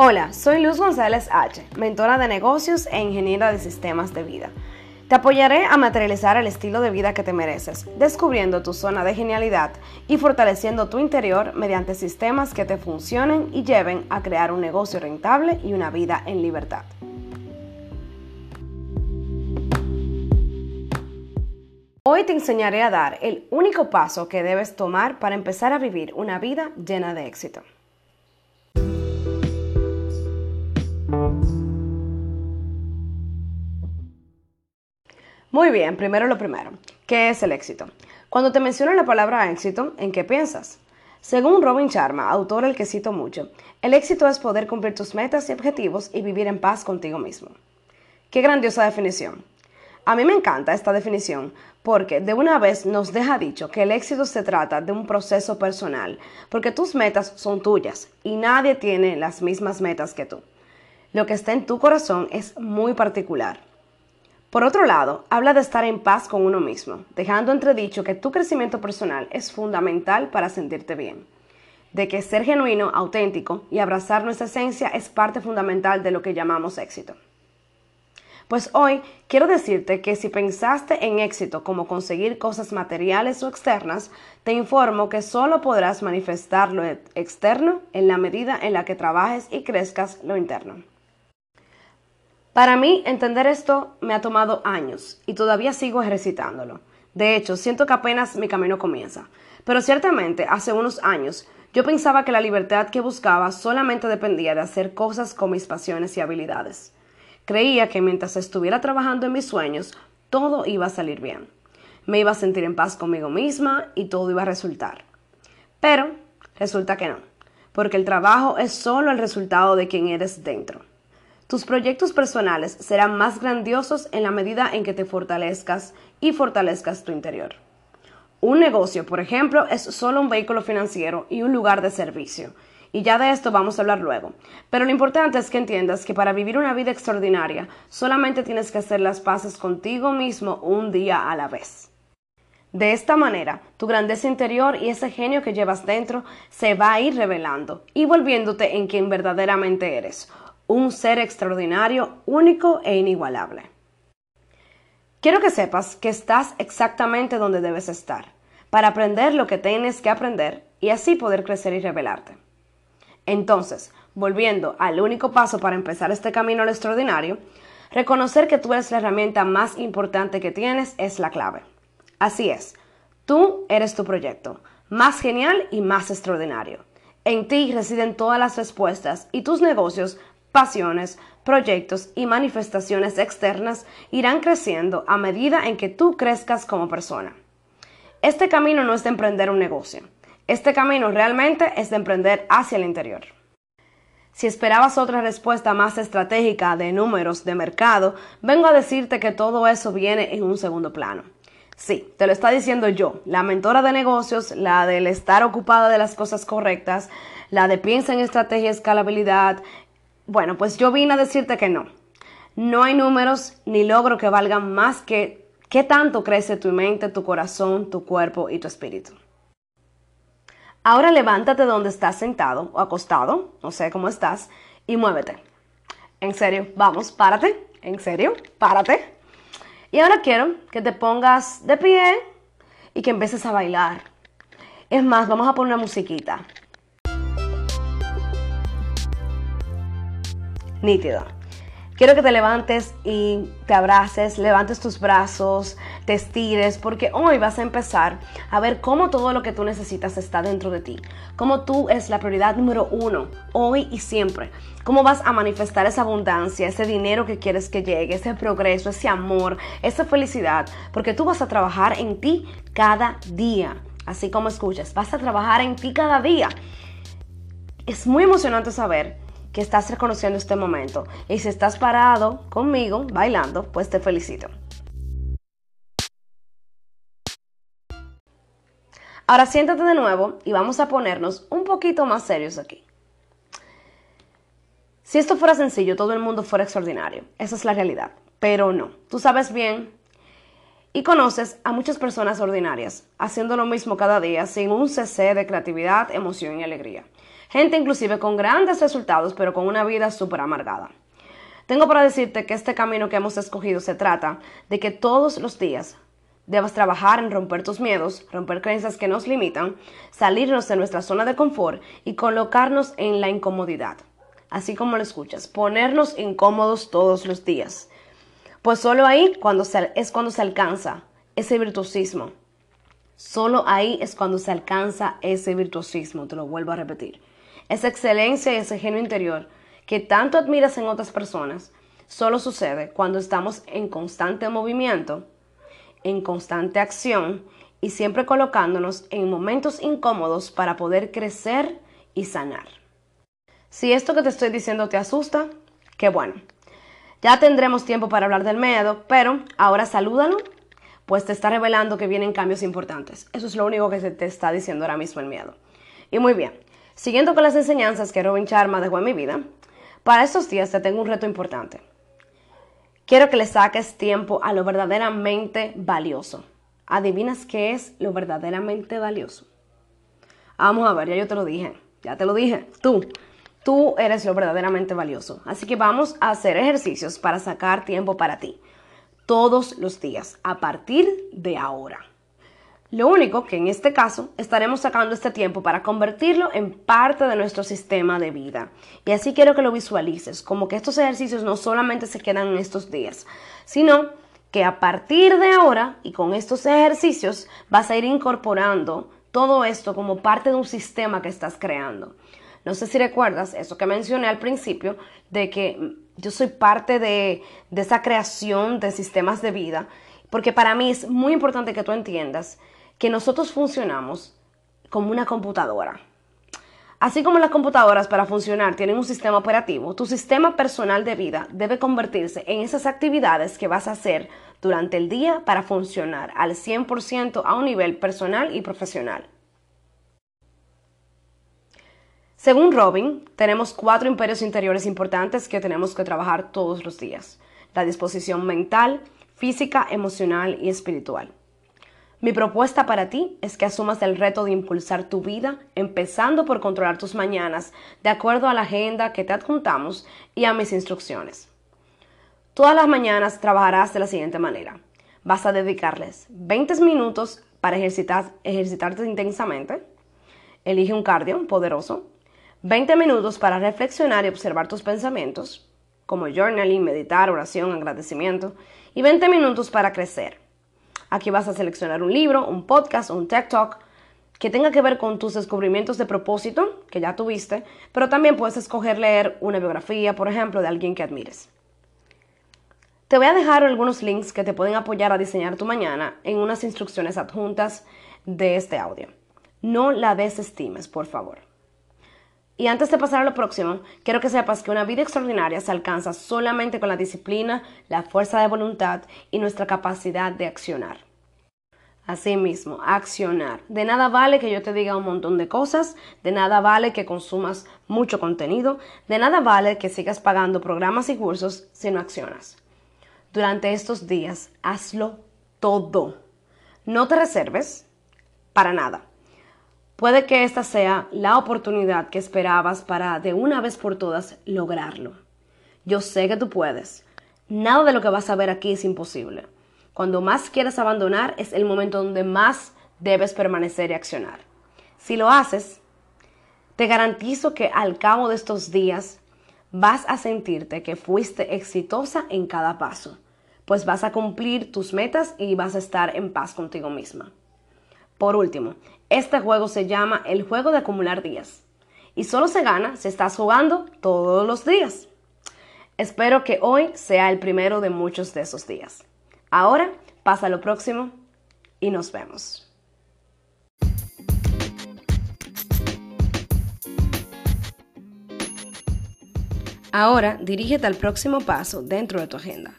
Hola, soy Luz González H., mentora de negocios e ingeniera de sistemas de vida. Te apoyaré a materializar el estilo de vida que te mereces, descubriendo tu zona de genialidad y fortaleciendo tu interior mediante sistemas que te funcionen y lleven a crear un negocio rentable y una vida en libertad. Hoy te enseñaré a dar el único paso que debes tomar para empezar a vivir una vida llena de éxito. Muy bien, primero lo primero. ¿Qué es el éxito? Cuando te menciono la palabra éxito, ¿en qué piensas? Según Robin Sharma, autor el que cito mucho, el éxito es poder cumplir tus metas y objetivos y vivir en paz contigo mismo. Qué grandiosa definición. A mí me encanta esta definición porque de una vez nos deja dicho que el éxito se trata de un proceso personal, porque tus metas son tuyas y nadie tiene las mismas metas que tú. Lo que está en tu corazón es muy particular. Por otro lado, habla de estar en paz con uno mismo, dejando entredicho que tu crecimiento personal es fundamental para sentirte bien, de que ser genuino, auténtico y abrazar nuestra esencia es parte fundamental de lo que llamamos éxito. Pues hoy quiero decirte que si pensaste en éxito como conseguir cosas materiales o externas, te informo que solo podrás manifestar lo externo en la medida en la que trabajes y crezcas lo interno. Para mí, entender esto me ha tomado años y todavía sigo ejercitándolo. De hecho, siento que apenas mi camino comienza. Pero ciertamente, hace unos años, yo pensaba que la libertad que buscaba solamente dependía de hacer cosas con mis pasiones y habilidades. Creía que mientras estuviera trabajando en mis sueños, todo iba a salir bien. Me iba a sentir en paz conmigo misma y todo iba a resultar. Pero resulta que no, porque el trabajo es solo el resultado de quien eres dentro. Tus proyectos personales serán más grandiosos en la medida en que te fortalezcas y fortalezcas tu interior. Un negocio, por ejemplo, es solo un vehículo financiero y un lugar de servicio. Y ya de esto vamos a hablar luego. Pero lo importante es que entiendas que para vivir una vida extraordinaria solamente tienes que hacer las paces contigo mismo un día a la vez. De esta manera, tu grandeza interior y ese genio que llevas dentro se va a ir revelando y volviéndote en quien verdaderamente eres, un ser extraordinario, único e inigualable. Quiero que sepas que estás exactamente donde debes estar, para aprender lo que tienes que aprender y así poder crecer y revelarte. Entonces, volviendo al único paso para empezar este camino al extraordinario, reconocer que tú eres la herramienta más importante que tienes es la clave. Así es, tú eres tu proyecto, más genial y más extraordinario. En ti residen todas las respuestas y tus negocios pasiones, proyectos y manifestaciones externas irán creciendo a medida en que tú crezcas como persona. Este camino no es de emprender un negocio. Este camino realmente es de emprender hacia el interior. Si esperabas otra respuesta más estratégica de números de mercado, vengo a decirte que todo eso viene en un segundo plano. Sí, te lo está diciendo yo, la mentora de negocios, la del estar ocupada de las cosas correctas, la de piensa en estrategia y escalabilidad, bueno, pues yo vine a decirte que no. No hay números ni logro que valgan más que qué tanto crece tu mente, tu corazón, tu cuerpo y tu espíritu. Ahora levántate donde estás sentado o acostado, no sé cómo estás, y muévete. En serio, vamos, párate. En serio, párate. Y ahora quiero que te pongas de pie y que empieces a bailar. Es más, vamos a poner una musiquita. Nítido. Quiero que te levantes y te abraces, levantes tus brazos, te estires, porque hoy vas a empezar a ver cómo todo lo que tú necesitas está dentro de ti. Cómo tú es la prioridad número uno, hoy y siempre. Cómo vas a manifestar esa abundancia, ese dinero que quieres que llegue, ese progreso, ese amor, esa felicidad. Porque tú vas a trabajar en ti cada día. Así como escuchas, vas a trabajar en ti cada día. Es muy emocionante saber que estás reconociendo este momento. Y si estás parado conmigo, bailando, pues te felicito. Ahora siéntate de nuevo y vamos a ponernos un poquito más serios aquí. Si esto fuera sencillo, todo el mundo fuera extraordinario. Esa es la realidad. Pero no. Tú sabes bien y conoces a muchas personas ordinarias haciendo lo mismo cada día sin un cc de creatividad, emoción y alegría gente inclusive con grandes resultados, pero con una vida súper amargada. Tengo para decirte que este camino que hemos escogido se trata de que todos los días debas trabajar en romper tus miedos, romper creencias que nos limitan, salirnos de nuestra zona de confort y colocarnos en la incomodidad. Así como lo escuchas, ponernos incómodos todos los días. Pues solo ahí cuando es cuando se alcanza ese virtuosismo. Solo ahí es cuando se alcanza ese virtuosismo, te lo vuelvo a repetir. Esa excelencia y ese genio interior que tanto admiras en otras personas, solo sucede cuando estamos en constante movimiento en constante acción y siempre colocándonos en momentos incómodos para poder crecer y sanar. Si esto que te estoy diciendo te asusta, qué bueno. Ya tendremos tiempo para hablar del miedo, pero ahora salúdalo, pues te está revelando que vienen cambios importantes. Eso es lo único que se te está diciendo ahora mismo el miedo. Y muy bien, siguiendo con las enseñanzas que Robin Charma dejó en mi vida, para estos días te tengo un reto importante. Quiero que le saques tiempo a lo verdaderamente valioso. ¿Adivinas qué es lo verdaderamente valioso? Vamos a ver, ya yo te lo dije, ya te lo dije, tú, tú eres lo verdaderamente valioso. Así que vamos a hacer ejercicios para sacar tiempo para ti, todos los días, a partir de ahora. Lo único que en este caso estaremos sacando este tiempo para convertirlo en parte de nuestro sistema de vida. Y así quiero que lo visualices, como que estos ejercicios no solamente se quedan en estos días, sino que a partir de ahora y con estos ejercicios vas a ir incorporando todo esto como parte de un sistema que estás creando. No sé si recuerdas eso que mencioné al principio, de que yo soy parte de, de esa creación de sistemas de vida, porque para mí es muy importante que tú entiendas que nosotros funcionamos como una computadora. Así como las computadoras para funcionar tienen un sistema operativo, tu sistema personal de vida debe convertirse en esas actividades que vas a hacer durante el día para funcionar al 100% a un nivel personal y profesional. Según Robin, tenemos cuatro imperios interiores importantes que tenemos que trabajar todos los días. La disposición mental, física, emocional y espiritual. Mi propuesta para ti es que asumas el reto de impulsar tu vida, empezando por controlar tus mañanas de acuerdo a la agenda que te adjuntamos y a mis instrucciones. Todas las mañanas trabajarás de la siguiente manera. Vas a dedicarles 20 minutos para ejercitar, ejercitarte intensamente. Elige un cardio poderoso. 20 minutos para reflexionar y observar tus pensamientos, como journaling, meditar, oración, agradecimiento. Y 20 minutos para crecer Aquí vas a seleccionar un libro, un podcast un TED Talk que tenga que ver con tus descubrimientos de propósito, que ya tuviste, pero también puedes escoger leer una biografía, por ejemplo, de alguien que admires. Te voy a dejar algunos links que te pueden apoyar a diseñar tu mañana en unas instrucciones adjuntas de este audio. No la desestimes, por favor. Y antes de pasar a lo próximo, quiero que sepas que una vida extraordinaria se alcanza solamente con la disciplina, la fuerza de voluntad y nuestra capacidad de accionar. Asimismo, accionar. De nada vale que yo te diga un montón de cosas, de nada vale que consumas mucho contenido, de nada vale que sigas pagando programas y cursos si no accionas. Durante estos días, hazlo todo. No te reserves para nada. Puede que esta sea la oportunidad que esperabas para de una vez por todas lograrlo. Yo sé que tú puedes. Nada de lo que vas a ver aquí es imposible. Cuando más quieras abandonar es el momento donde más debes permanecer y accionar. Si lo haces, te garantizo que al cabo de estos días vas a sentirte que fuiste exitosa en cada paso, pues vas a cumplir tus metas y vas a estar en paz contigo misma. Por último, este juego se llama el juego de acumular días y solo se gana si estás jugando todos los días. Espero que hoy sea el primero de muchos de esos días. Ahora pasa lo próximo y nos vemos. Ahora dirígete al próximo paso dentro de tu agenda